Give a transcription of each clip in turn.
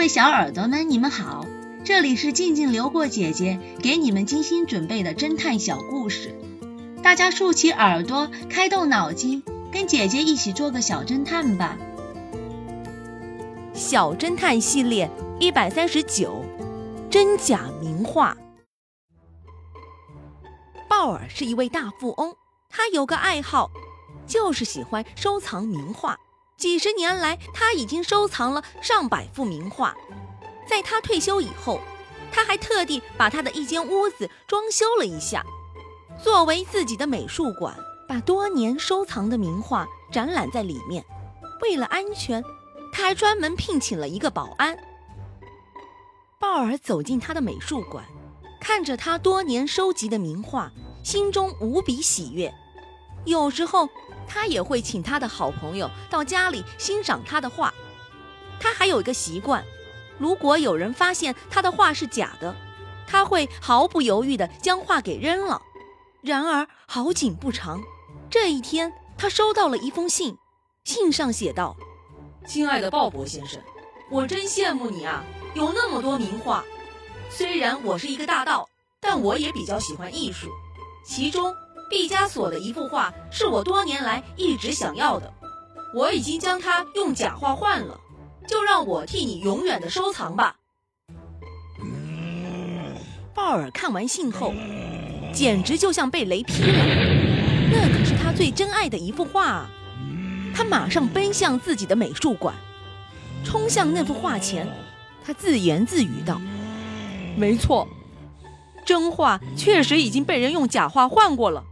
各位小耳朵们，你们好，这里是静静流过姐姐给你们精心准备的侦探小故事，大家竖起耳朵，开动脑筋，跟姐姐一起做个小侦探吧。小侦探系列一百三十九，真假名画。鲍尔是一位大富翁，他有个爱好，就是喜欢收藏名画。几十年来，他已经收藏了上百幅名画。在他退休以后，他还特地把他的一间屋子装修了一下，作为自己的美术馆，把多年收藏的名画展览在里面。为了安全，他还专门聘请了一个保安。鲍尔走进他的美术馆，看着他多年收集的名画，心中无比喜悦。有时候。他也会请他的好朋友到家里欣赏他的画。他还有一个习惯，如果有人发现他的画是假的，他会毫不犹豫地将画给扔了。然而好景不长，这一天他收到了一封信，信上写道：“亲爱的鲍勃先生，我真羡慕你啊，有那么多名画。虽然我是一个大盗，但我也比较喜欢艺术，其中……”毕加索的一幅画是我多年来一直想要的，我已经将它用假画换了，就让我替你永远的收藏吧。鲍尔看完信后，简直就像被雷劈了，那可是他最珍爱的一幅画啊！他马上奔向自己的美术馆，冲向那幅画前，他自言自语道：“没错，真画确实已经被人用假画换过了。”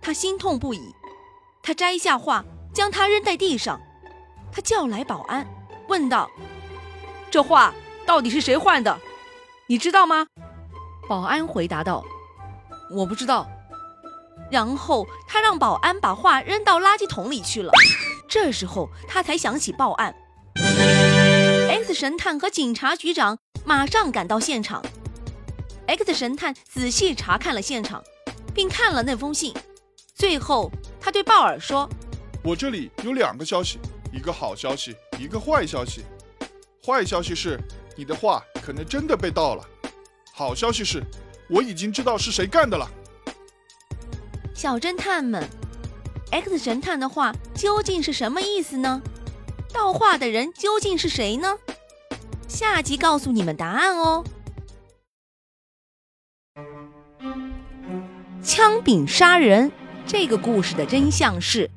他心痛不已，他摘下画，将它扔在地上。他叫来保安，问道：“这画到底是谁换的？你知道吗？”保安回答道：“我不知道。”然后他让保安把画扔到垃圾桶里去了。这时候他才想起报案。X 神探和警察局长马上赶到现场。X 神探仔细查看了现场，并看了那封信。最后，他对鲍尔说：“我这里有两个消息，一个好消息，一个坏消息。坏消息是，你的画可能真的被盗了；好消息是，我已经知道是谁干的了。”小侦探们，X 神探的话究竟是什么意思呢？盗画的人究竟是谁呢？下集告诉你们答案哦。枪柄杀人。这个故事的真相是，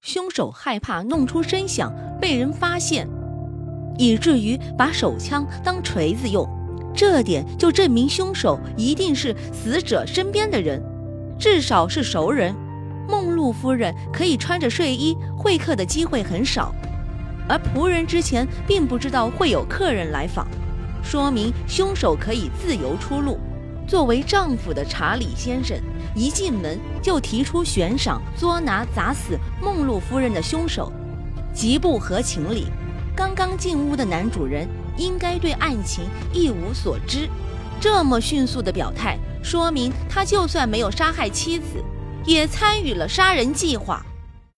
凶手害怕弄出声响被人发现，以至于把手枪当锤子用。这点就证明凶手一定是死者身边的人，至少是熟人。梦露夫人可以穿着睡衣会客的机会很少，而仆人之前并不知道会有客人来访，说明凶手可以自由出入。作为丈夫的查理先生，一进门就提出悬赏捉拿砸死梦露夫人的凶手，极不合情理。刚刚进屋的男主人应该对案情一无所知，这么迅速的表态，说明他就算没有杀害妻子，也参与了杀人计划。